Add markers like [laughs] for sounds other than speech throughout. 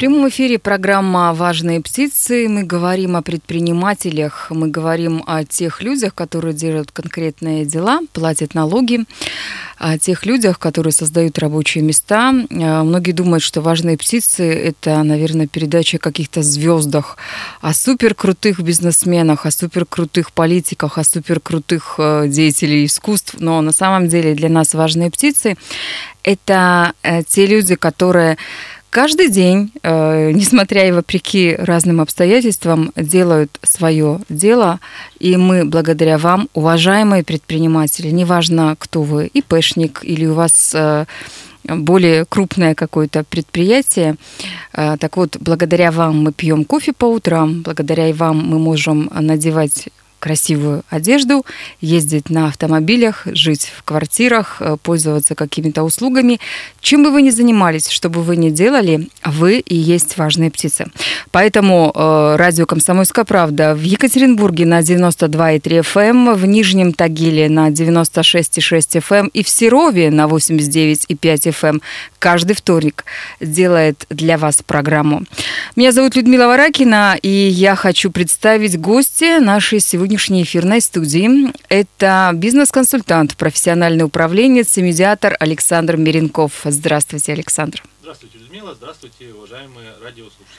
Прямом эфире программа «Важные птицы». Мы говорим о предпринимателях, мы говорим о тех людях, которые делают конкретные дела, платят налоги о тех людях, которые создают рабочие места. Э, многие думают, что важные птицы – это, наверное, передача о каких-то звездах, о суперкрутых бизнесменах, о суперкрутых политиках, о суперкрутых э, деятелей искусств. Но на самом деле для нас важные птицы – это э, те люди, которые каждый день, э, несмотря и вопреки разным обстоятельствам, делают свое дело. И мы благодаря вам, уважаемые предприниматели, неважно, кто вы, ИПшник или у вас э, более крупное какое-то предприятие. Э, так вот, благодаря вам мы пьем кофе по утрам, благодаря вам мы можем надевать красивую одежду, ездить на автомобилях, жить в квартирах, э, пользоваться какими-то услугами. Чем бы вы ни занимались, что бы вы ни делали, вы и есть важные птицы. Поэтому э, радио «Комсомольская правда» в Екатеринбурге на 92,3 FM, эм, в Нижнем Тагиле на 96,6 FM эм и в Серове на 89,5 FM эм каждый вторник делает для вас программу. Меня зовут Людмила Варакина, и я хочу представить гостя нашей сегодняшней сегодняшней эфирной студии. Это бизнес-консультант, профессиональный управленец и медиатор Александр Миренков. Здравствуйте, Александр. Здравствуйте, Людмила. Здравствуйте, уважаемые радиослушатели.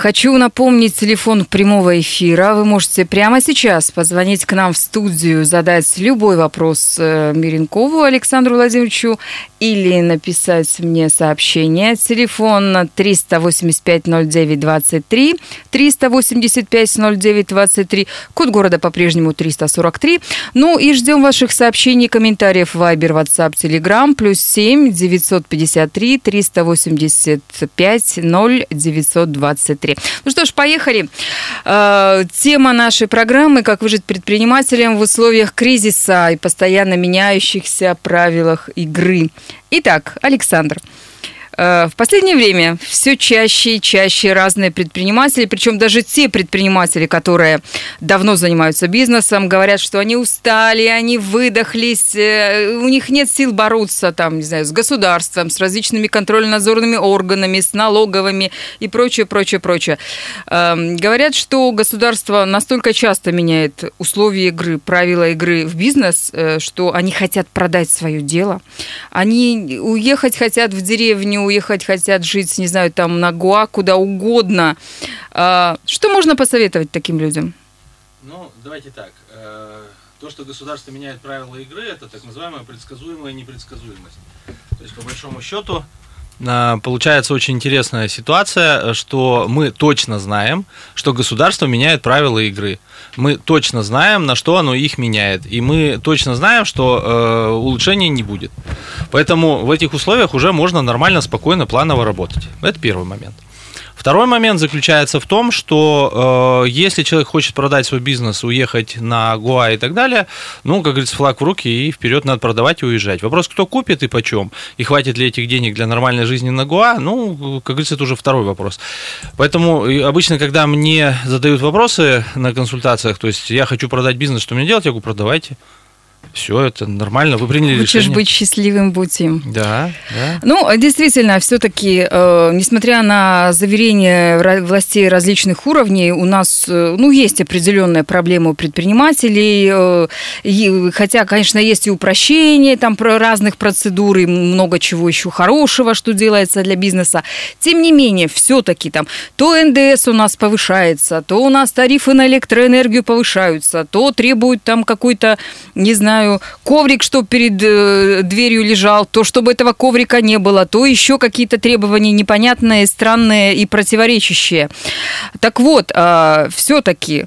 Хочу напомнить телефон прямого эфира. Вы можете прямо сейчас позвонить к нам в студию, задать любой вопрос э, Миренкову Александру Владимировичу или написать мне сообщение. Телефон 385-09-23, 385-09-23, код города по-прежнему 343. Ну и ждем ваших сообщений, комментариев в Viber, WhatsApp, Telegram, плюс 7 953 385 0 923. Ну что ж, поехали. Э, тема нашей программы «Как выжить предпринимателям в условиях кризиса и постоянно меняющихся правилах игры». Итак, Александр, Э, в последнее время все чаще и чаще разные предприниматели, причем даже те предприниматели, которые давно занимаются бизнесом, говорят, что они устали, они выдохлись, э, у них нет сил бороться там, не знаю, с государством, с различными контрольно-надзорными органами, с налоговыми и прочее, прочее, прочее. Эм, говорят, что государство настолько часто меняет условия игры, правила игры в бизнес, э, что они хотят продать свое дело, они уехать хотят в деревню, уехать хотят жить, не знаю, там на Гуа, куда угодно. А, что можно посоветовать таким людям? Ну, давайте так. Э, то, что государство меняет правила игры, это так называемая предсказуемая непредсказуемость. То есть, по большому счету, получается очень интересная ситуация, что мы точно знаем, что государство меняет правила игры. Мы точно знаем, на что оно их меняет. И мы точно знаем, что э, улучшений не будет. Поэтому в этих условиях уже можно нормально, спокойно, планово работать. Это первый момент. Второй момент заключается в том, что э, если человек хочет продать свой бизнес, уехать на Гуа и так далее, ну, как говорится, флаг в руки и вперед надо продавать и уезжать. Вопрос, кто купит и почем, и хватит ли этих денег для нормальной жизни на Гуа, ну, как говорится, это уже второй вопрос. Поэтому обычно, когда мне задают вопросы на консультациях, то есть я хочу продать бизнес, что мне делать, я говорю, продавайте все это нормально, вы приняли Хочешь решение. быть счастливым, будь им. Да, да. Ну, действительно, все-таки, э, несмотря на заверения властей различных уровней, у нас, э, ну, есть определенная проблема у предпринимателей, э, и, хотя, конечно, есть и упрощение там про разных процедур, и много чего еще хорошего, что делается для бизнеса. Тем не менее, все-таки там то НДС у нас повышается, то у нас тарифы на электроэнергию повышаются, то требуют там какой-то, не знаю, знаю, коврик, что перед э, дверью лежал, то чтобы этого коврика не было, то еще какие-то требования непонятные, странные и противоречащие. Так вот, э, все-таки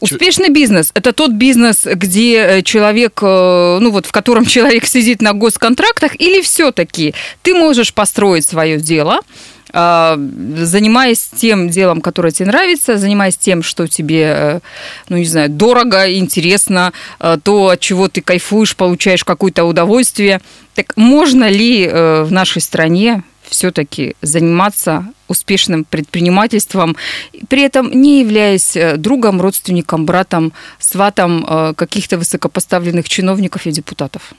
Успешный бизнес – это тот бизнес, где э, человек, э, ну вот в котором [laughs] человек сидит на госконтрактах, или все-таки ты можешь построить свое дело, а, занимаясь тем делом, которое тебе нравится, занимаясь тем, что тебе, э, ну, не знаю, дорого, интересно, э, то, от чего ты кайфуешь, получаешь какое-то удовольствие. Так можно ли э, в нашей стране все-таки заниматься успешным предпринимательством, при этом не являясь другом, родственником, братом, сватом каких-то высокопоставленных чиновников и депутатов?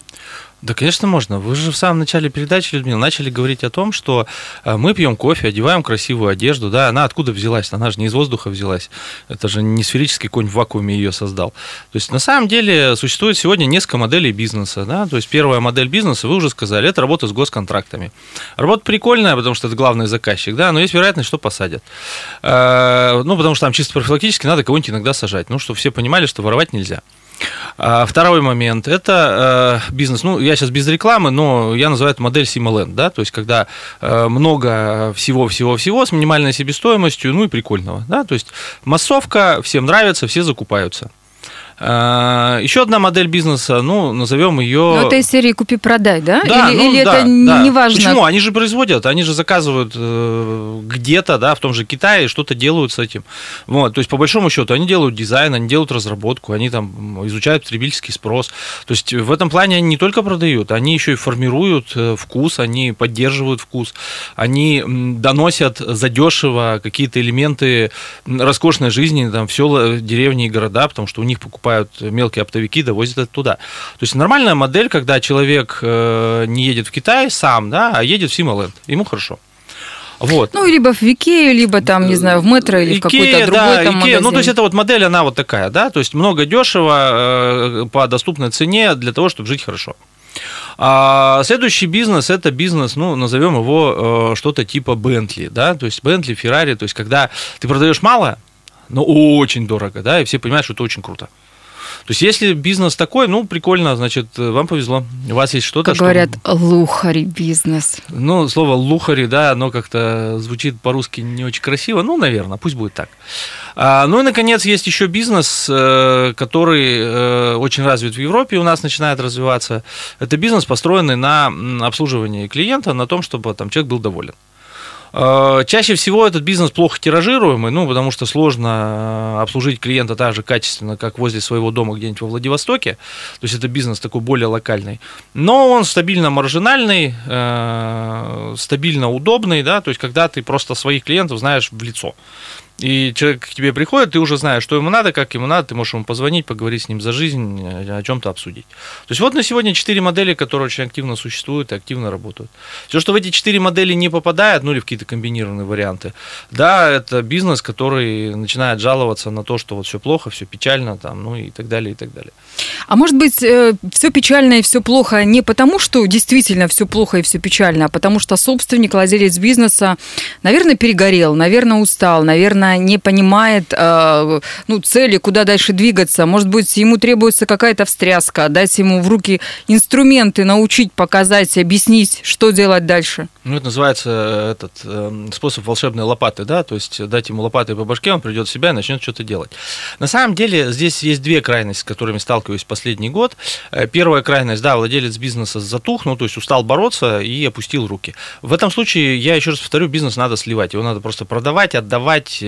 Да, конечно, можно. Вы же в самом начале передачи, Людмила, начали говорить о том, что э, мы пьем кофе, одеваем красивую одежду. Да, она откуда взялась? Она же не из воздуха взялась. Это же не сферический конь в вакууме ее создал. То есть, на самом деле, существует сегодня несколько моделей бизнеса. Да? То есть, первая модель бизнеса, вы уже сказали, это работа с госконтрактами. Работа прикольная, потому что это главный заказчик, да, но есть вероятность, что посадят. Э, ну, потому что там чисто профилактически надо кого-нибудь иногда сажать. Ну, чтобы все понимали, что воровать нельзя. А второй момент – это э, бизнес. Ну, я сейчас без рекламы, но я называю это модель Симоленд, да, то есть когда э, много всего-всего-всего с минимальной себестоимостью, ну и прикольного, да, то есть массовка, всем нравится, все закупаются. А, Еще одна модель бизнеса, ну, назовем ее... Но это из серии «Купи-продай», да? Да, или, ну, или да, это да. не важно? Почему? Они же производят, они же заказывают э, где-то, да, в том же Китае, что-то делают с этим. Вот, то есть, по большому счету, они делают дизайн, они делают разработку, они там изучают потребительский спрос. То есть, в этом плане они не только продают, они еще и формируют э, вкус, они поддерживают вкус, они доносят задешево какие-то элементы роскошной жизни, там, в села, деревни и города, потому что у них покупают покупают мелкие оптовики, довозят это туда. То есть нормальная модель, когда человек э, не едет в Китай сам, да, а едет в Сима-ленд. Ему хорошо. Вот. Ну, либо в Икею, либо там, не знаю, в Метро или Икея, в какой-то другой да, там Икея. магазин. Ну, то есть это вот модель, она вот такая, да, то есть много дешево э, по доступной цене для того, чтобы жить хорошо. А следующий бизнес это бизнес, ну, назовем его э, что-то типа Бентли, да, то есть Бентли, Феррари, то есть когда ты продаешь мало, но очень дорого, да, и все понимают, что это очень круто. То есть, если бизнес такой, ну, прикольно, значит, вам повезло. У вас есть что-то, Как что... говорят, лухари бизнес. Ну, слово лухари, да, оно как-то звучит по-русски не очень красиво. Ну, наверное, пусть будет так. А, ну и, наконец, есть еще бизнес, э, который э, очень развит в Европе, у нас начинает развиваться. Это бизнес, построенный на обслуживании клиента, на том, чтобы там человек был доволен. Э, чаще всего этот бизнес плохо тиражируемый, ну, потому что сложно обслужить клиента так же качественно, как возле своего дома где-нибудь во Владивостоке. То есть это бизнес такой более локальный. Но он стабильно маржинальный, э, стабильно удобный, да, то есть когда ты просто своих клиентов знаешь в лицо. И человек к тебе приходит, ты уже знаешь, что ему надо, как ему надо, ты можешь ему позвонить, поговорить с ним за жизнь, о чем-то обсудить. То есть вот на сегодня четыре модели, которые очень активно существуют и активно работают. Все, что в эти четыре модели не попадает, ну или в какие-то комбинированные варианты, да, это бизнес, который начинает жаловаться на то, что вот все плохо, все печально, там, ну и так далее, и так далее. А может быть, э, все печально и все плохо не потому, что действительно все плохо и все печально, а потому что собственник, владелец бизнеса, наверное, перегорел, наверное, устал, наверное, не понимает э, ну, цели, куда дальше двигаться. Может быть, ему требуется какая-то встряска, дать ему в руки инструменты, научить, показать, объяснить, что делать дальше. Ну, это называется э, этот э, способ волшебной лопаты, да, то есть дать ему лопатой по башке, он придет в себя и начнет что-то делать. На самом деле здесь есть две крайности, с которыми сталкиваюсь последний год. Э, первая крайность, да, владелец бизнеса затух, ну, то есть устал бороться и опустил руки. В этом случае, я еще раз повторю, бизнес надо сливать, его надо просто продавать, отдавать,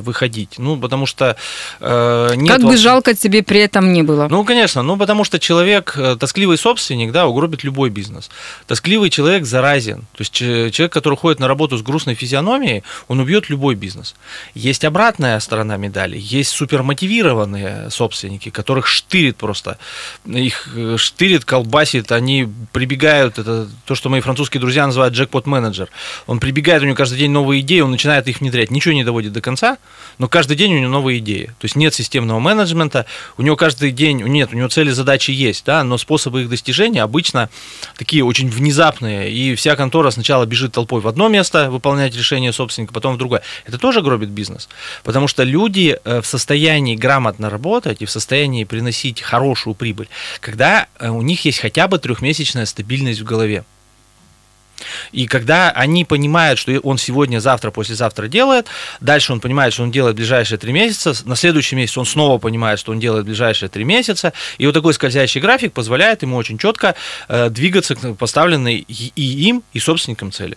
выходить, ну, потому что э, нет... Как бы волш- жалко тебе при этом не было. ну, конечно, ну потому что человек, э, тоскливый собственник, да, угробит любой бизнес. Тоскливый человек заразен. То есть че- человек, который ходит на работу с грустной физиономией, он убьет любой бизнес. Есть обратная сторона медали. Есть супермотивированные собственники, которых штырит просто. Их э, штырит, колбасит, они прибегают, это то, что мои французские друзья называют джекпот-менеджер. Он прибегает, у него каждый день новые идеи, он начинает их внедрять. Ничего не доводит до конца, но каждый день у него новые идеи. То есть нет системного менеджмента, у него каждый день, нет, у него цели, задачи есть, да, но способы их достижения обычно такие очень внезапные, и вся контора сначала бежит толпой в одно место выполнять решение собственника, потом в другое. Это тоже гробит бизнес, потому что люди э, в состоянии грамотно работать и в состоянии приносить хорошую прибыль, когда э, у них есть хотя бы трехмесячная стабильность в голове. И когда они понимают, что он сегодня, завтра, послезавтра делает, дальше он понимает, что он делает ближайшие три месяца, на следующий месяц он снова понимает, что он делает ближайшие три месяца, и вот такой скользящий график позволяет ему очень четко э, двигаться к поставленной и им, и собственникам цели.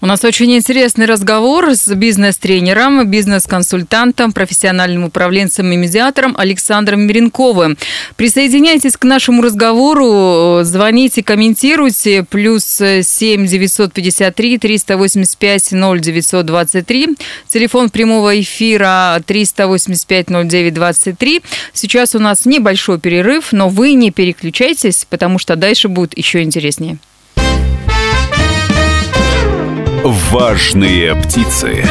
У нас очень интересный разговор с бизнес-тренером, бизнес-консультантом, профессиональным управленцем и медиатором Александром Миренковым. Присоединяйтесь к нашему разговору, звоните, комментируйте. Плюс 7 953 385 0923. Телефон прямого эфира 385 0923. Сейчас у нас небольшой перерыв, но вы не переключайтесь, потому что дальше будет еще интереснее. Важные птицы.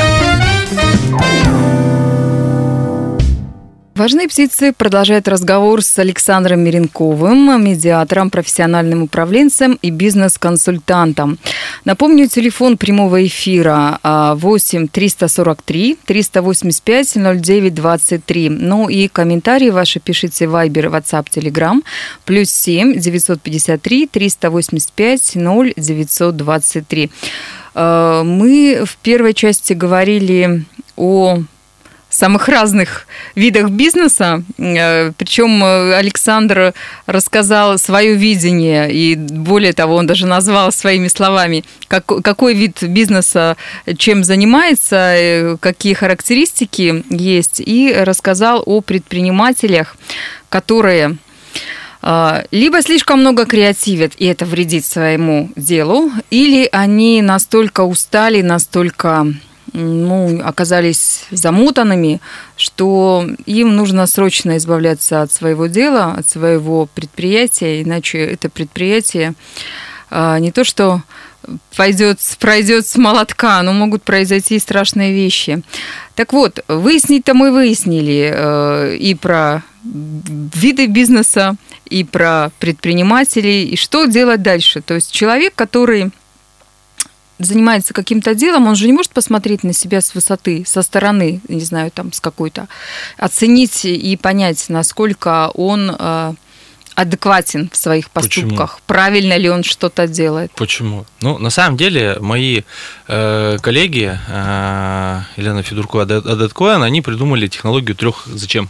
Важные птицы продолжает разговор с Александром Миренковым, медиатором, профессиональным управленцем и бизнес-консультантом. Напомню, телефон прямого эфира 8 343 385 09 23. Ну и комментарии ваши пишите в Viber, WhatsApp, Telegram. Плюс 7 953 385 0 923. Мы в первой части говорили о самых разных видах бизнеса. Э, Причем э, Александр рассказал свое видение, и более того, он даже назвал своими словами, как, какой вид бизнеса чем занимается, э, какие характеристики есть, и рассказал о предпринимателях, которые либо слишком много креативят, и это вредит своему делу, или они настолько устали, настолько ну, оказались замутанными, что им нужно срочно избавляться от своего дела, от своего предприятия, иначе это предприятие а, не то что пойдет, пройдет с молотка, но могут произойти страшные вещи. Так вот, выяснить-то мы выяснили э, и про виды бизнеса, и про предпринимателей, и что делать дальше. То есть человек, который занимается каким-то делом, он же не может посмотреть на себя с высоты, со стороны, не знаю, там, с какой-то, оценить и понять, насколько он э, адекватен в своих поступках, Почему? правильно ли он что-то делает. Почему? Ну, на самом деле, мои э, коллеги э, Елена Адет Коэн, они придумали технологию трех зачем.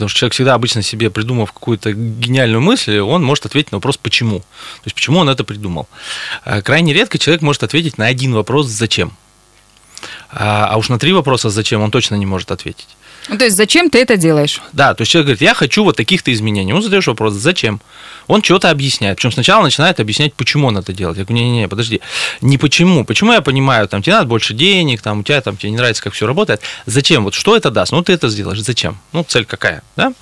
Потому что человек всегда обычно себе, придумав какую-то гениальную мысль, он может ответить на вопрос «почему?». То есть, почему он это придумал. А, крайне редко человек может ответить на один вопрос «зачем?». А, а уж на три вопроса «зачем?» он точно не может ответить. Ну, то есть, зачем ты это делаешь? Да, то есть человек говорит, я хочу вот таких-то изменений. Он задаешь вопрос, зачем? Он что-то объясняет. Причем сначала начинает объяснять, почему он это делает. Я говорю, не-не-не, подожди, не почему. Почему я понимаю, там, тебе надо больше денег, там, у тебя там, тебе не нравится, как все работает. Зачем? Вот что это даст? Ну, ты это сделаешь. Зачем? Ну, цель какая, да?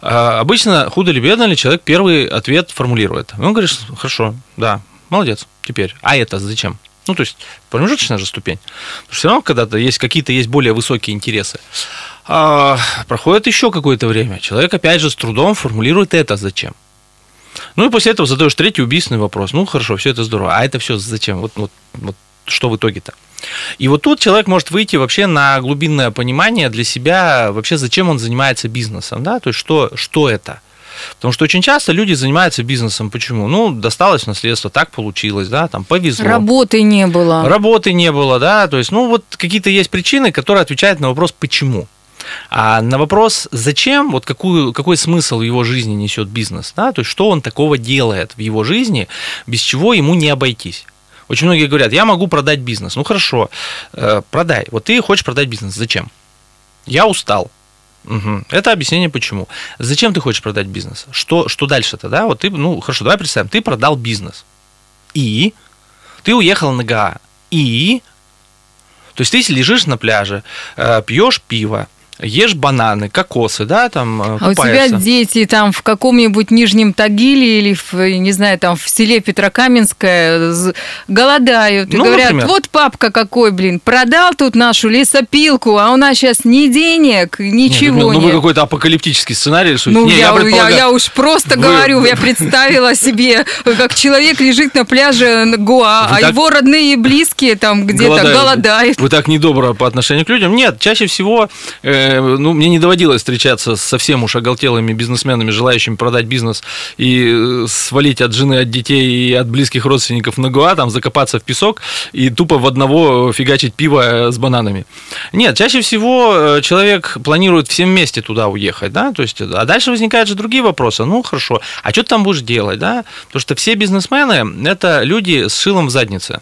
А, обычно, худо ли бедно ли, человек первый ответ формулирует. Он говорит, хорошо, да, молодец, теперь. А это зачем? Ну, то есть промежуточная же ступень. Потому что все равно когда-то есть какие-то есть более высокие интересы. А, проходит еще какое-то время. Человек опять же с трудом формулирует это зачем. Ну и после этого задаешь третий убийственный вопрос. Ну хорошо, все это здорово. А это все зачем? Вот, вот, вот что в итоге-то? И вот тут человек может выйти вообще на глубинное понимание для себя, вообще зачем он занимается бизнесом, да, то есть что, что это. Потому что очень часто люди занимаются бизнесом. Почему? Ну, досталось наследство, так получилось, да, там повезло. Работы не было. Работы не было, да, то есть, ну, вот какие-то есть причины, которые отвечают на вопрос «почему?». А на вопрос, зачем, вот какую, какой смысл в его жизни несет бизнес, да, то есть что он такого делает в его жизни, без чего ему не обойтись. Очень многие говорят, я могу продать бизнес. Ну хорошо, э, продай. Вот ты хочешь продать бизнес. Зачем? Я устал. Угу. Это объяснение почему. Зачем ты хочешь продать бизнес? Что, что дальше-то, да? Вот ты, ну хорошо, давай представим, ты продал бизнес. И ты уехал на ГА. И то есть ты лежишь на пляже, э, пьешь пиво, ешь бананы, кокосы, да, там купаешься. А у тебя дети там в каком-нибудь Нижнем Тагиле или, в, не знаю, там в селе Петрокаменское голодают. И ну, говорят, например. вот папка какой, блин, продал тут нашу лесопилку, а у нас сейчас ни денег, ничего нет. Ну, вы какой-то апокалиптический сценарий рисуете. Ну, не, я, я, предполагаю... я, я уж просто вы... говорю, я [laughs] представила себе, как человек лежит на пляже Гоа, вы а так... его родные и близкие там где-то голодают. голодают. Вы так недобро по отношению к людям. Нет, чаще всего э, э, ну, мне не доводилось встречаться с совсем уж оголтелыми бизнесменами, желающими продать бизнес и э, свалить от жены, от детей и от близких родственников на Гуа, там закопаться в песок и тупо в одного фигачить пиво с бананами. Нет, чаще всего человек планирует всем вместе туда уехать, да, то есть, а дальше возникают же другие вопросы. Ну, хорошо, а что ты там будешь делать, да? Потому что все бизнесмены – это люди с шилом в заднице.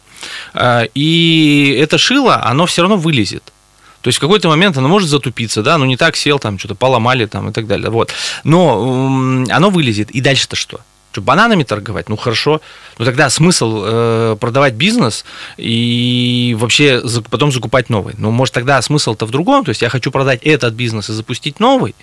И это шило, оно все равно вылезет. То есть в какой-то момент оно может затупиться, да, ну не так сел, там что-то поломали там и так далее. Вот. Но оно вылезет. И дальше-то что? Что, бананами торговать? Ну хорошо. Но тогда смысл э, продавать бизнес и вообще потом закупать новый. Ну, может, тогда смысл-то в другом. То есть я хочу продать этот бизнес и запустить новый.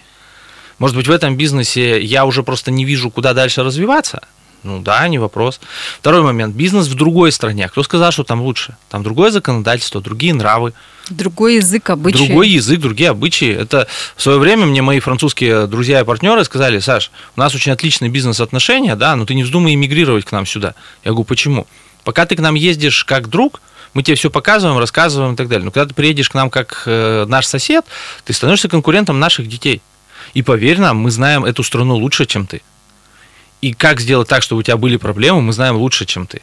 Может быть, в этом бизнесе я уже просто не вижу, куда дальше развиваться. Ну да, не вопрос. Второй момент. Бизнес в другой стране. Кто сказал, что там лучше? Там другое законодательство, другие нравы. Другой язык, обычаи. Другой язык, другие обычаи. Это в свое время мне мои французские друзья и партнеры сказали, Саш, у нас очень отличные бизнес-отношения, да, но ты не вздумай эмигрировать к нам сюда. Я говорю, почему? Пока ты к нам ездишь как друг, мы тебе все показываем, рассказываем и так далее. Но когда ты приедешь к нам как э, наш сосед, ты становишься конкурентом наших детей. И поверь нам, мы знаем эту страну лучше, чем ты. И как сделать так, чтобы у тебя были проблемы, мы знаем лучше, чем ты.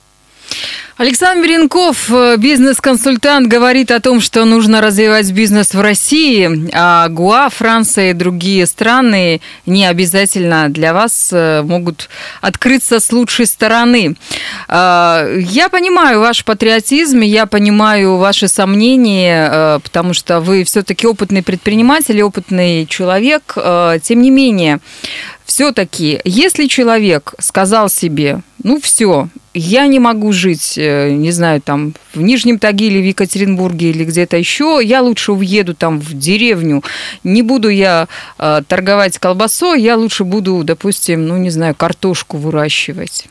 Александр Меренков, э, бизнес-консультант, говорит о том, что нужно развивать бизнес в России, а Гуа, Франция и другие страны не обязательно для вас э, могут открыться с лучшей стороны. А, я понимаю ваш патриотизм, я понимаю ваши сомнения, э, потому что вы все-таки опытный предприниматель, опытный человек. Тем не менее, все-таки, если человек сказал себе, ну все, я не могу жить, э, не знаю, там в Нижнем Тагиле, в Екатеринбурге или где-то еще, я лучше уеду там в деревню, не буду я э, торговать колбасой, я лучше буду, допустим, ну не знаю, картошку выращивать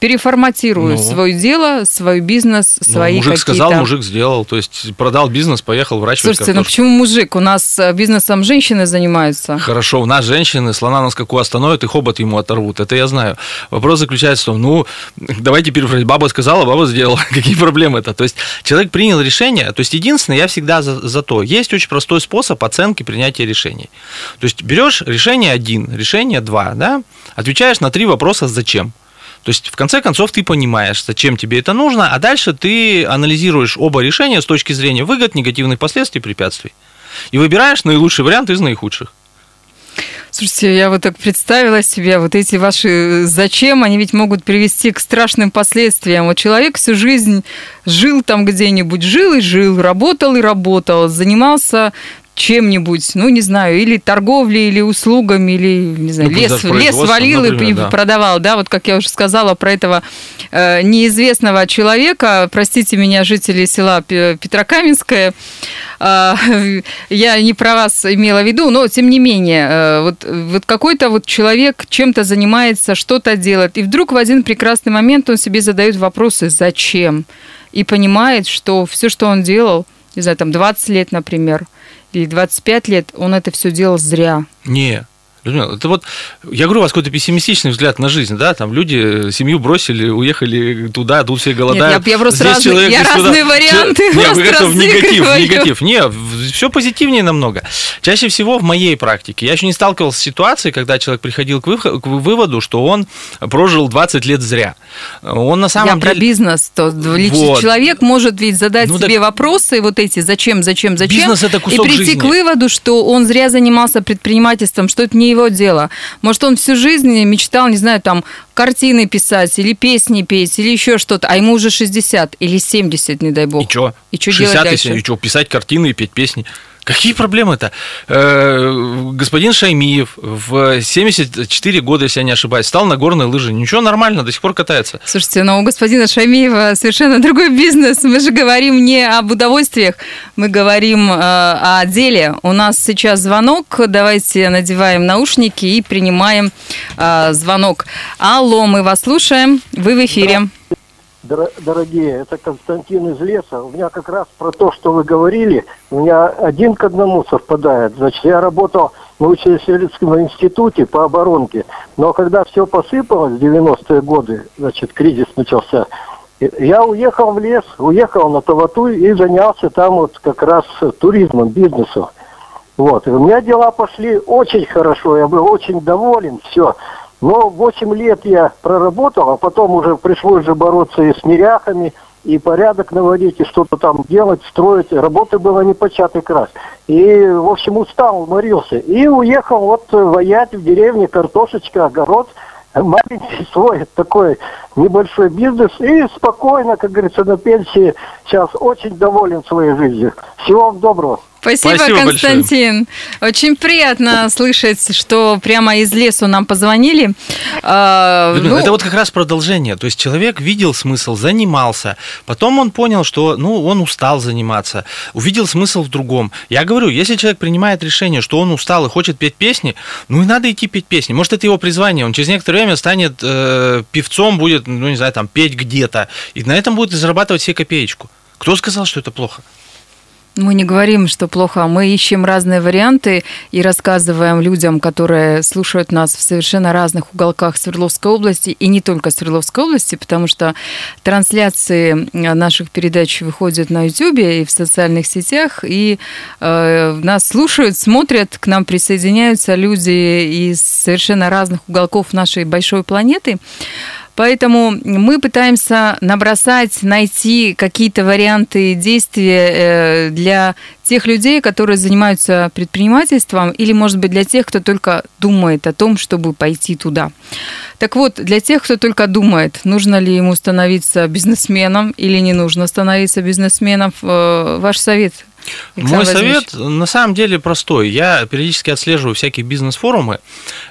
переформатирую ну, свое дело, свой бизнес, ну, свои мужик какие-то... сказал, мужик сделал, то есть продал бизнес, поехал выращивать Слушайте, картошку. ну почему мужик? У нас э, бизнесом женщины занимаются. Хорошо, у нас женщины слона на скаку остановят и хобот ему оторвут, это я знаю. Вопрос заключается в том, ну, [laughs] давайте перефразить, баба сказала, баба сделала, [laughs] какие проблемы это? То есть человек принял решение, то есть единственное, я всегда за, за то, есть очень простой способ оценки принятия решений. То есть берешь решение один, решение два, да, отвечаешь на три вопроса «зачем?». То есть, в конце концов, ты понимаешь, зачем тебе это нужно, а дальше ты анализируешь оба решения с точки зрения выгод, негативных последствий, препятствий. И выбираешь наилучший вариант из наихудших. Слушайте, я вот так представила себе, вот эти ваши зачем, они ведь могут привести к страшным последствиям. Вот человек всю жизнь жил там где-нибудь, жил и жил, работал и работал, занимался чем-нибудь, ну, не знаю, или торговлей, или услугами, или, не знаю, ну, лес, лес валил например, и да. продавал, да, вот как я уже сказала про этого э, неизвестного человека, простите меня, жители села Петрокаменское, э, [laughs] я не про вас имела в виду, но тем не менее, э, вот, вот какой-то вот человек чем-то занимается, что-то делает, и вдруг в один прекрасный момент он себе задает вопросы, зачем, и понимает, что все, что он делал, не знаю, там 20 лет, например, или 25 лет, он это все делал зря. Не, Людмила, это вот, я говорю, у вас какой-то пессимистичный взгляд на жизнь, да, там люди семью бросили, уехали туда, тут все голодают. Нет, я, я просто Здесь разные, человек, я разные туда... варианты Нет, просто это в негатив, в негатив. Не, все позитивнее намного. Чаще всего в моей практике, я еще не сталкивался с ситуацией, когда человек приходил к, выход, к выводу, что он прожил 20 лет зря. Он на самом я деле... про бизнес, то вот. человек может ведь задать ну, себе так... вопросы вот эти, зачем, зачем, зачем, бизнес это кусок и прийти жизни. к выводу, что он зря занимался предпринимательством, что это не его дело. Может, он всю жизнь мечтал, не знаю, там, картины писать, или песни петь, или еще что-то, а ему уже 60 или 70, не дай бог. И что? И что делать дальше? И что, писать картины и петь песни? Какие проблемы-то? Э, господин Шаймиев в 74 года, если я не ошибаюсь, стал на горные лыжи. Ничего, нормально, до сих пор катается. Слушайте, но у господина Шаймиева совершенно другой бизнес. Мы же говорим не об удовольствиях, мы говорим э, о деле. У нас сейчас звонок. Давайте надеваем наушники и принимаем э, звонок. Алло, мы вас слушаем. Вы в эфире. Да дорогие, это Константин из леса. У меня как раз про то, что вы говорили, у меня один к одному совпадает. Значит, я работал в научно-исследовательском институте по оборонке, но когда все посыпалось в 90-е годы, значит, кризис начался, я уехал в лес, уехал на Тавату и занялся там вот как раз туризмом, бизнесом. Вот. И у меня дела пошли очень хорошо, я был очень доволен, все. Но 8 лет я проработал, а потом уже пришлось же бороться и с неряхами, и порядок наводить, и что-то там делать, строить. Работы было не початый крас. И, в общем, устал, уморился. И уехал вот воять в деревне, картошечка, огород, маленький свой [laughs] такой небольшой бизнес. И спокойно, как говорится, на пенсии сейчас очень доволен своей жизнью. Всего вам доброго. Спасибо, Спасибо Константин. Большое. Очень приятно слышать, что прямо из лесу нам позвонили. А, ну... Это вот как раз продолжение. То есть человек видел смысл, занимался. Потом он понял, что ну, он устал заниматься. Увидел смысл в другом. Я говорю, если человек принимает решение, что он устал и хочет петь песни, ну и надо идти петь песни. Может, это его призвание. Он через некоторое время станет э, певцом, будет, ну не знаю, там, петь где-то. И на этом будет зарабатывать себе копеечку. Кто сказал, что это плохо? Мы не говорим, что плохо, мы ищем разные варианты и рассказываем людям, которые слушают нас в совершенно разных уголках Свердловской области и не только Свердловской области, потому что трансляции наших передач выходят на YouTube и в социальных сетях, и э, нас слушают, смотрят, к нам присоединяются люди из совершенно разных уголков нашей большой планеты. Поэтому мы пытаемся набросать, найти какие-то варианты действия э, для тех людей, которые занимаются предпринимательством, или, может быть, для тех, кто только думает о том, чтобы пойти туда. Так вот, для тех, кто только думает, нужно ли ему становиться бизнесменом или не нужно становиться бизнесменом, э, ваш совет мой совет на самом деле простой. Я периодически отслеживаю всякие бизнес-форумы,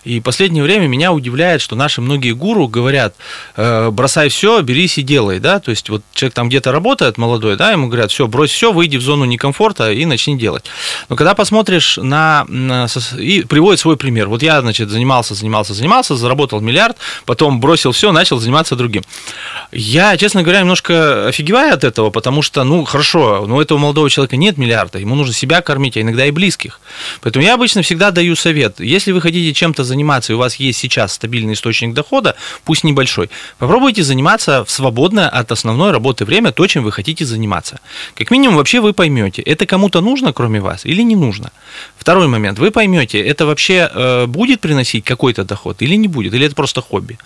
и в последнее время меня удивляет, что наши многие гуру говорят, э, бросай все, берись и делай, да, то есть вот человек там где-то работает, молодой, да, ему говорят, все, брось все, выйди в зону некомфорта и начни делать. Но когда посмотришь на, на и приводит свой пример, вот я, значит, занимался, занимался, занимался, заработал миллиард, потом бросил все, начал заниматься другим. Я, честно говоря, немножко офигеваю от этого, потому что, ну, хорошо, но у этого молодого человека нет миллиарда, ему нужно себя кормить, а иногда и близких. Поэтому я обычно всегда даю совет. Если вы хотите чем-то заниматься, и у вас есть сейчас стабильный источник дохода, пусть небольшой, попробуйте заниматься в свободное от основной работы время то, чем вы хотите заниматься. Как минимум, вообще вы поймете, это кому-то нужно, кроме вас, или не нужно. Второй момент, вы поймете, это вообще э, будет приносить какой-то доход или не будет, или это просто хобби.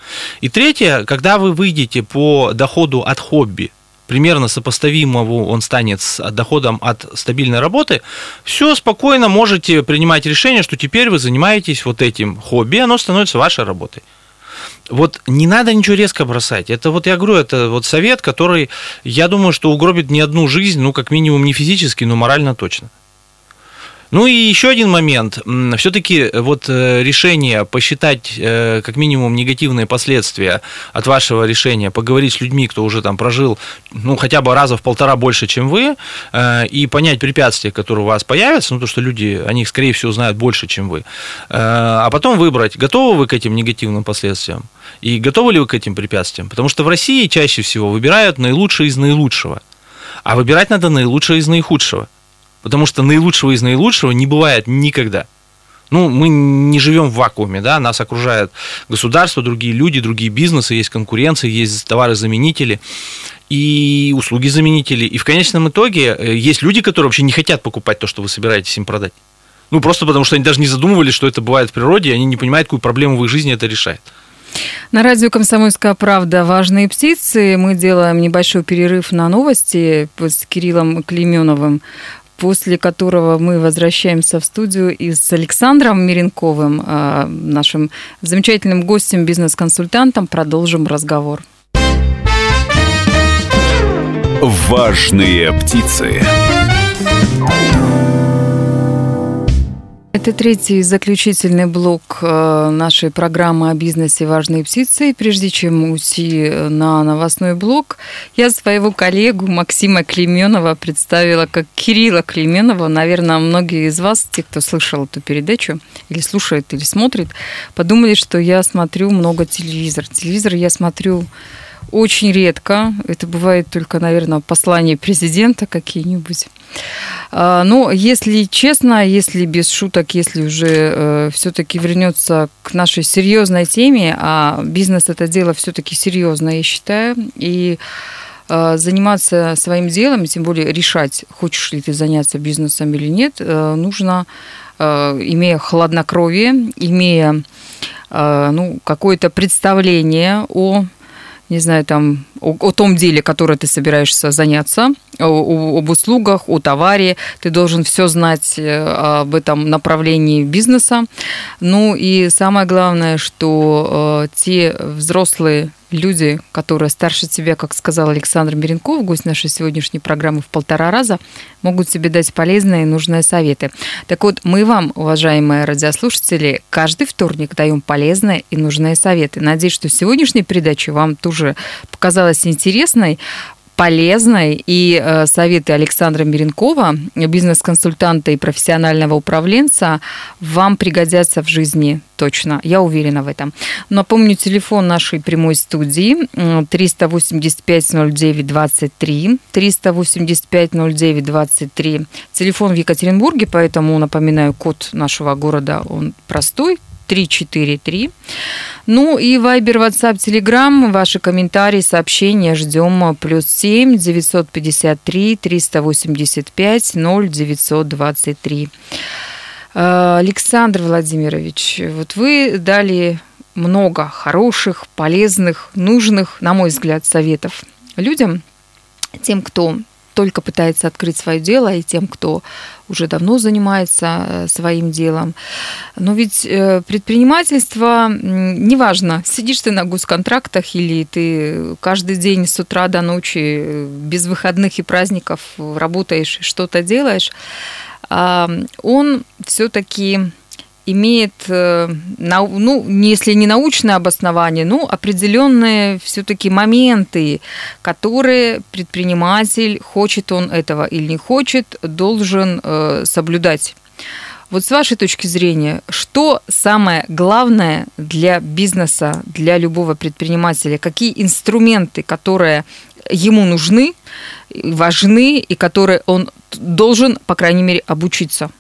И третье, когда вы выйдете по доходу от хобби, примерно сопоставимого он станет с доходом от стабильной работы, все спокойно можете принимать решение, что теперь вы занимаетесь вот этим хобби, оно становится вашей работой. Вот не надо ничего резко бросать. Это вот я говорю, это вот совет, который, я думаю, что угробит не одну жизнь, ну, как минимум не физически, но морально точно. Ну и еще один момент. Все-таки э, вот э, решение посчитать э, как минимум негативные последствия от вашего решения, поговорить с людьми, кто уже там прожил, ну, хотя бы раза в полтора больше, чем вы, и понять препятствия, которые у вас появятся, ну, то, что люди, они, скорее всего, знают больше, чем вы, а потом выбрать, готовы вы к этим негативным последствиям и готовы ли вы к этим препятствиям. Потому что в России чаще всего выбирают наилучшее из наилучшего, а выбирать надо наилучшее из наихудшего. Потому что наилучшего из наилучшего не бывает никогда. Ну, мы не живем в вакууме, да, нас окружает государство, другие люди, другие бизнесы, есть конкуренция, есть товары-заменители и услуги-заменители. И в конечном итоге э, есть люди, которые вообще не хотят покупать то, что вы собираетесь им продать. Ну, просто потому что они даже не задумывались, что это бывает в природе, и они не понимают, какую проблему в их жизни это решает. На радио «Комсомольская правда» «Важные птицы». Мы делаем небольшой перерыв на новости с Кириллом Клеменовым после которого мы возвращаемся в студию и с Александром Миренковым, а, нашим замечательным гостем, бизнес-консультантом, продолжим разговор. Важные птицы. Это третий заключительный блок э, нашей программы о бизнесе «Важные птицы». И прежде чем уйти на новостной блок, я своего коллегу Максима Клеменова представила как Кирилла Клеменова. Наверное, многие из вас, те, кто слышал эту передачу, или слушает, или смотрит, подумали, что я смотрю много телевизор. Телевизор я смотрю очень редко. Это бывает только, наверное, послание президента какие-нибудь. А, но если честно, если без шуток, если уже э, все-таки вернется к нашей серьезной теме, а бизнес это дело все-таки серьезное, я считаю, и э, заниматься своим делом, тем более решать, хочешь ли ты заняться бизнесом или нет, э, нужно имея хладнокровие, имея ну, какое-то представление о не знаю, там, о, том деле, которое ты собираешься заняться, о, об услугах, о товаре. Ты должен все знать э, об этом направлении бизнеса. Ну и самое главное, что э, те взрослые люди, которые старше тебя, как сказал Александр Миренков, гость нашей сегодняшней программы в полтора раза, могут тебе дать полезные и нужные советы. Так вот, мы вам, уважаемые радиослушатели, каждый вторник даем полезные и нужные советы. Надеюсь, что сегодняшняя передача вам тоже показалась интересной полезной. И э, советы Александра Миренкова, бизнес-консультанта и профессионального управленца, вам пригодятся в жизни точно. Я уверена в этом. Напомню, телефон нашей прямой студии 385-09-23. 385-09-23. Телефон в Екатеринбурге, поэтому напоминаю, код нашего города, он простой, 343. Ну и Вайбер, WhatsApp, Telegram, ваши комментарии, сообщения ждем. Плюс 7 953 385 0923. Александр Владимирович, вот вы дали много хороших, полезных, нужных, на мой взгляд, советов людям, тем, кто только пытается открыть свое дело, и тем, кто уже давно занимается э, своим делом. Но ведь э, предпринимательство, неважно, сидишь ты на госконтрактах или ты каждый день с утра до ночи э, без выходных и праздников работаешь, что-то делаешь, он все-таки имеет, э, ну, если не научное обоснование, ну, определенные все-таки моменты, которые предприниматель, хочет он этого или не хочет, должен э, соблюдать. Вот с вашей точки зрения, что самое главное для бизнеса, для любого предпринимателя? Какие инструменты, которые ему нужны, важны и которые он должен, по крайней мере, обучиться?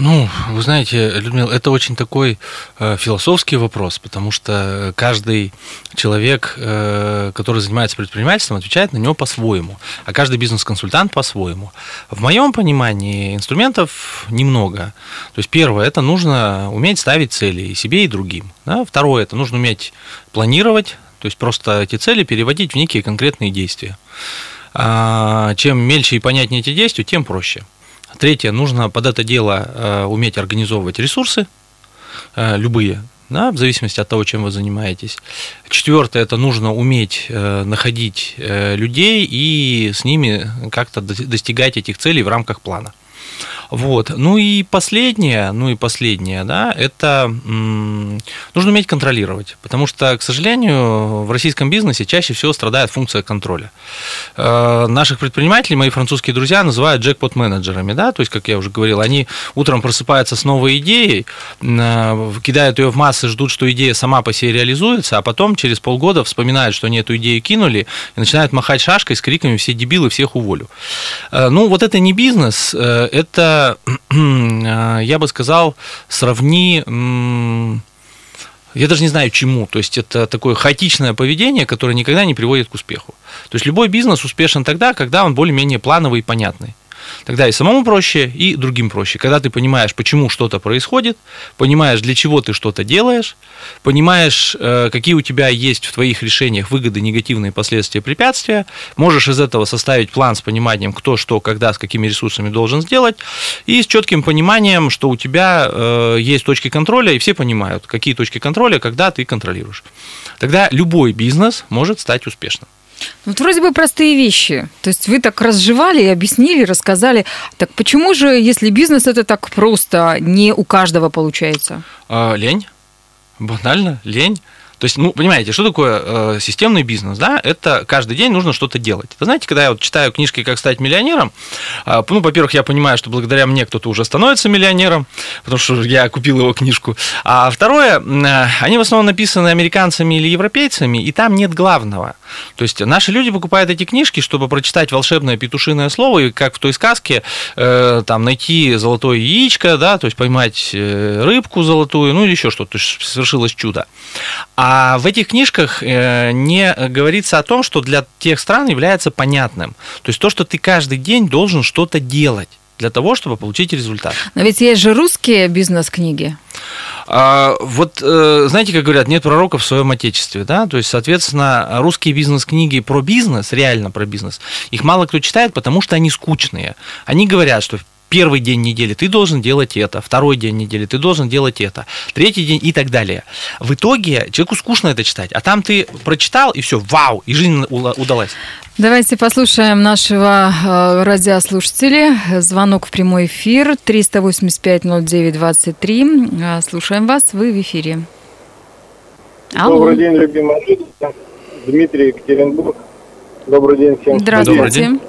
Ну, вы знаете, Людмила, это очень такой э, философский вопрос, потому что каждый человек, э, который занимается предпринимательством, отвечает на него по-своему, а каждый бизнес-консультант по-своему. В моем понимании инструментов немного. То есть первое, это нужно уметь ставить цели и себе, и другим. Да? Второе, это нужно уметь планировать, то есть просто эти цели переводить в некие конкретные действия. А, чем мельче и понятнее эти действия, тем проще. Третье, нужно под это дело э, уметь организовывать ресурсы, э, любые, да, в зависимости от того, чем вы занимаетесь. Четвертое, это нужно уметь э, находить людей и с ними как-то достигать этих целей в рамках плана. Вот. Ну и последнее, ну и последнее, да, это нужно уметь контролировать, потому что, к сожалению, в российском бизнесе чаще всего страдает функция контроля. Э, наших предпринимателей мои французские друзья называют джекпот-менеджерами, да, то есть, как я уже говорил, они утром просыпаются с новой идеей, э, кидают ее в массы, ждут, что идея сама по себе реализуется, а потом через полгода вспоминают, что они эту идею кинули, и начинают махать шашкой с криками «все дебилы, всех уволю». Э, ну, вот это не бизнес, это Э, [clears throat] я бы сказал, сравни я даже не знаю чему. То есть это такое хаотичное поведение, которое никогда не приводит к успеху. То есть любой бизнес успешен тогда, когда он более-менее плановый и понятный. Тогда и самому проще, и другим проще. Когда ты понимаешь, почему что-то происходит, понимаешь, для чего ты что-то делаешь, понимаешь, э, какие у тебя есть в твоих решениях выгоды, негативные последствия, препятствия, можешь из этого составить план с пониманием, кто что, когда, с какими ресурсами должен сделать, и с четким пониманием, что у тебя э, есть точки контроля, и все понимают, какие точки контроля, когда ты контролируешь. Тогда любой бизнес может стать успешным. Ну, вот вроде бы простые вещи. То есть вы так разжевали и объяснили, рассказали. Так почему же, если бизнес это так просто, не у каждого получается? А, лень. Банально, лень. То есть, ну, понимаете, что такое э, системный бизнес, да? Это каждый день нужно что-то делать. Вы знаете, когда я вот читаю книжки «Как стать миллионером», э, ну, во-первых, я понимаю, что благодаря мне кто-то уже становится миллионером, потому что я купил его книжку. А второе, э, они в основном написаны американцами или европейцами, и там нет главного. То есть наши люди покупают эти книжки, чтобы прочитать волшебное петушиное слово, и как в той сказке, э, там, найти золотое яичко, да, то есть поймать э, рыбку золотую, ну, или еще что-то, то есть совершилось чудо. А в этих книжках э, не говорится о том, что для тех стран является понятным. То есть то, что ты каждый день должен что-то делать. для того, чтобы получить результат. Но ведь есть же русские бизнес-книги. А, вот, э, знаете, как говорят, нет пророка в своем отечестве, да, то есть, соответственно, русские бизнес-книги про бизнес, реально про бизнес, их мало кто читает, потому что они скучные. Они говорят, что первый день недели ты должен делать это, второй день недели ты должен делать это, третий день и так далее. В итоге человеку скучно это читать, а там ты прочитал и все, вау, и жизнь удалась. Давайте послушаем нашего э, радиослушателя. Звонок в прямой эфир 385-09-23. Э, слушаем вас, вы в эфире. Алло. Добрый день, любимый Дмитрий Екатеринбург. Добрый день всем. Здравствуйте. Добрый день.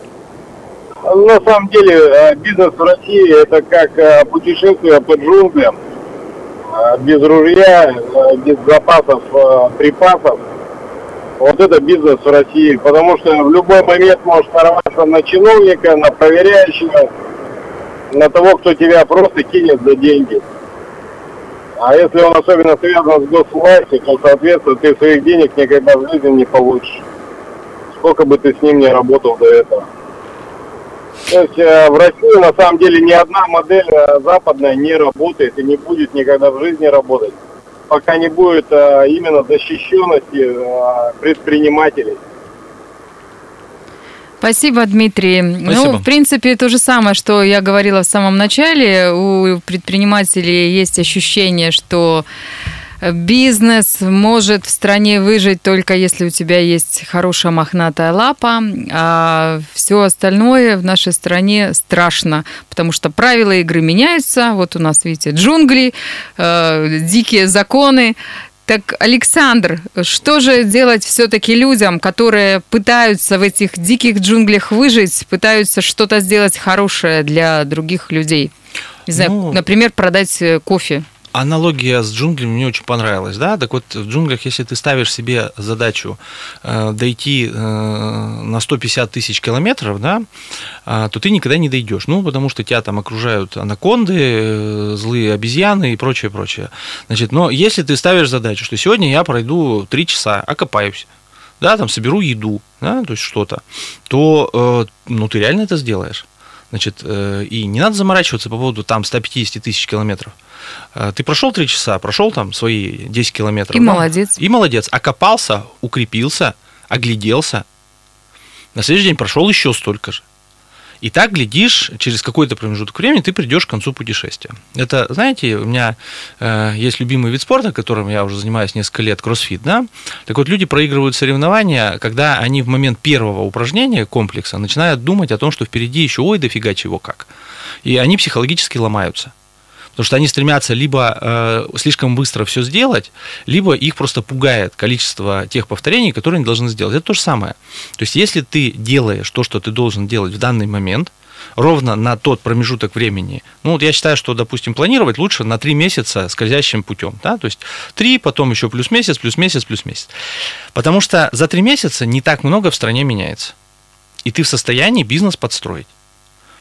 На самом деле э, бизнес в России это как э, путешествие по джунглям, э, без ружья, без запасов припасов. Вот это бизнес в России, потому что в любой момент может нарваться на чиновника, на проверяющего, на того, кто тебя просто кинет за деньги. А если он особенно связан с госвластью, то, соответственно, ты своих денег никогда в жизни не получишь. Сколько бы ты с ним не работал до этого. То есть э, в России на самом деле ни одна модель э, западная не работает и не будет никогда в жизни работать, пока не будет э, именно защищенности предпринимателей. Спасибо, Дмитрий. Спасибо. Ну, в принципе, то же самое, что я говорила в самом начале. У предпринимателей есть ощущение, что Бизнес может в стране выжить только если у тебя есть хорошая мохнатая лапа, а все остальное в нашей стране страшно, потому что правила игры меняются. Вот у нас, видите, джунгли, э, дикие законы. Так, Александр, что же делать все-таки людям, которые пытаются в этих диких джунглях выжить, пытаются что-то сделать хорошее для других людей? Не знаю, ну, например, продать э, кофе Аналогия с джунглями мне очень понравилась, да, так вот в джунглях, если ты ставишь себе задачу э, дойти э, на 150 тысяч километров, да, э, то ты никогда не дойдешь, ну, потому что тебя там окружают анаконды, э, злые обезьяны и прочее, прочее. Значит, но если ты ставишь задачу, что сегодня я пройду 3 часа, окопаюсь, да, там соберу еду, да, то есть что-то, то, э, ну, ты реально это сделаешь. Значит, э, и не надо заморачиваться по поводу там 150 тысяч километров. Э, ты прошел 3 часа, прошел там свои 10 километров. И да? молодец. И молодец. Окопался, укрепился, огляделся. На следующий день прошел еще столько же. И так, глядишь, через какой-то промежуток времени ты придешь к концу путешествия. Это, знаете, у меня э, есть любимый вид спорта, которым я уже занимаюсь несколько лет, кроссфит, да? Так вот, люди проигрывают соревнования, когда они в момент первого упражнения комплекса начинают думать о том, что впереди еще ой, дофига чего как. И они психологически ломаются. Потому что они стремятся либо э, слишком быстро все сделать, либо их просто пугает количество тех повторений, которые они должны сделать. Это то же самое. То есть, если ты делаешь то, что ты должен делать в данный момент, ровно на тот промежуток времени. Ну, вот я считаю, что, допустим, планировать лучше на три месяца скользящим путем. Да? То есть три, потом еще плюс месяц, плюс месяц, плюс месяц. Потому что за три месяца не так много в стране меняется. И ты в состоянии бизнес подстроить.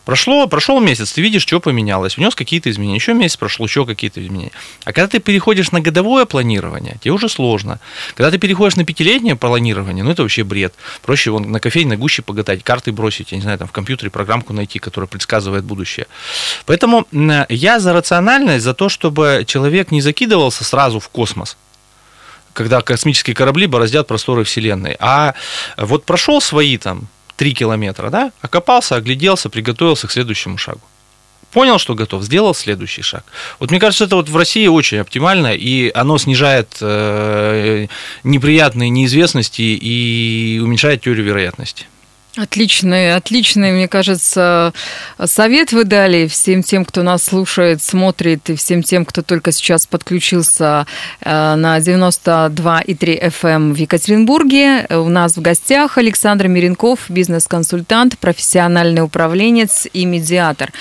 Прошло, прошел месяц, ты видишь, что поменялось, внес какие-то изменения, еще месяц прошло, еще какие-то изменения. А когда ты переходишь на годовое планирование, тебе уже сложно. Когда ты переходишь на пятилетнее планирование, ну это вообще бред. Проще вон на кофейной на гуще погадать, карты бросить, я не знаю, там в компьютере программку найти, которая предсказывает будущее. Поэтому я за рациональность, за то, чтобы человек не закидывался сразу в космос, когда космические корабли бороздят просторы Вселенной. А вот прошел свои там 3 километра, да, окопался, огляделся, приготовился к следующему шагу. Понял, что готов, сделал следующий шаг. Вот мне кажется, это вот в России очень оптимально, и оно снижает э, неприятные неизвестности и уменьшает теорию вероятности. Отличный, отличный, мне кажется, совет вы дали всем тем, кто нас слушает, смотрит, и всем тем, кто только сейчас подключился э, на 92,3 FM эм в Екатеринбурге. У нас в гостях Александр Миренков, бизнес-консультант, профессиональный управленец и медиатор.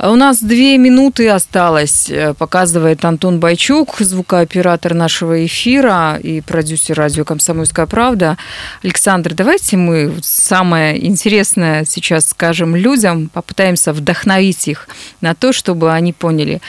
У нас две минуты осталось, э, показывает Антон Байчук, звукооператор нашего эфира и продюсер радио «Комсомольская правда». Александр, давайте мы самое интересное сейчас скажем людям, попытаемся вдохновить их на то, чтобы они поняли,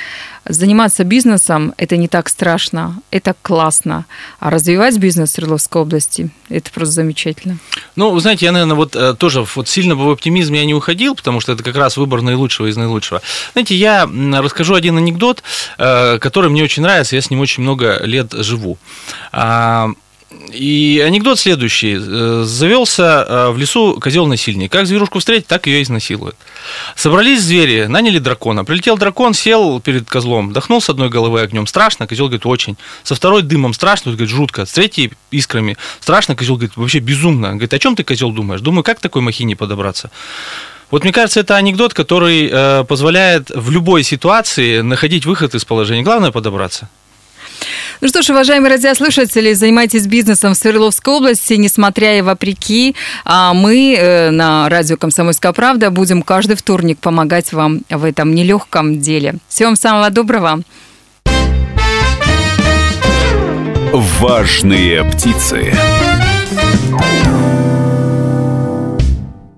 заниматься бизнесом – это не так страшно, это классно. А развивать бизнес Свердловской области – это просто замечательно. Ну, вы знаете, я, наверное, вот э, тоже вот сильно в оптимизм я не уходил, потому что это как раз выбор наилучшего из наилучшего. Знаете, я расскажу один анекдот, э, который мне очень нравится, я с ним очень много лет живу. И анекдот следующий. Э, завелся э, в лесу козел-насильник. Как зверушку встретить, так ее изнасилуют. Собрались звери, наняли дракона. Прилетел дракон, сел перед козлом, дохнул с одной головы огнем. Страшно, козел говорит, очень. Со второй дымом страшно, говорит, жутко. С третьей искрами страшно, козел говорит, вообще безумно. Говорит, о чем ты, козел, думаешь? Думаю, как к такой махине подобраться? Вот мне кажется, это анекдот, который э, позволяет в любой ситуации находить выход из положения. Главное подобраться. Ну что ж, уважаемые радиослушатели, занимайтесь бизнесом в Свердловской области, несмотря и вопреки. А мы э, на радио «Комсомольская правда» будем каждый вторник помогать вам в этом нелегком деле. Всего вам самого доброго. Важные птицы.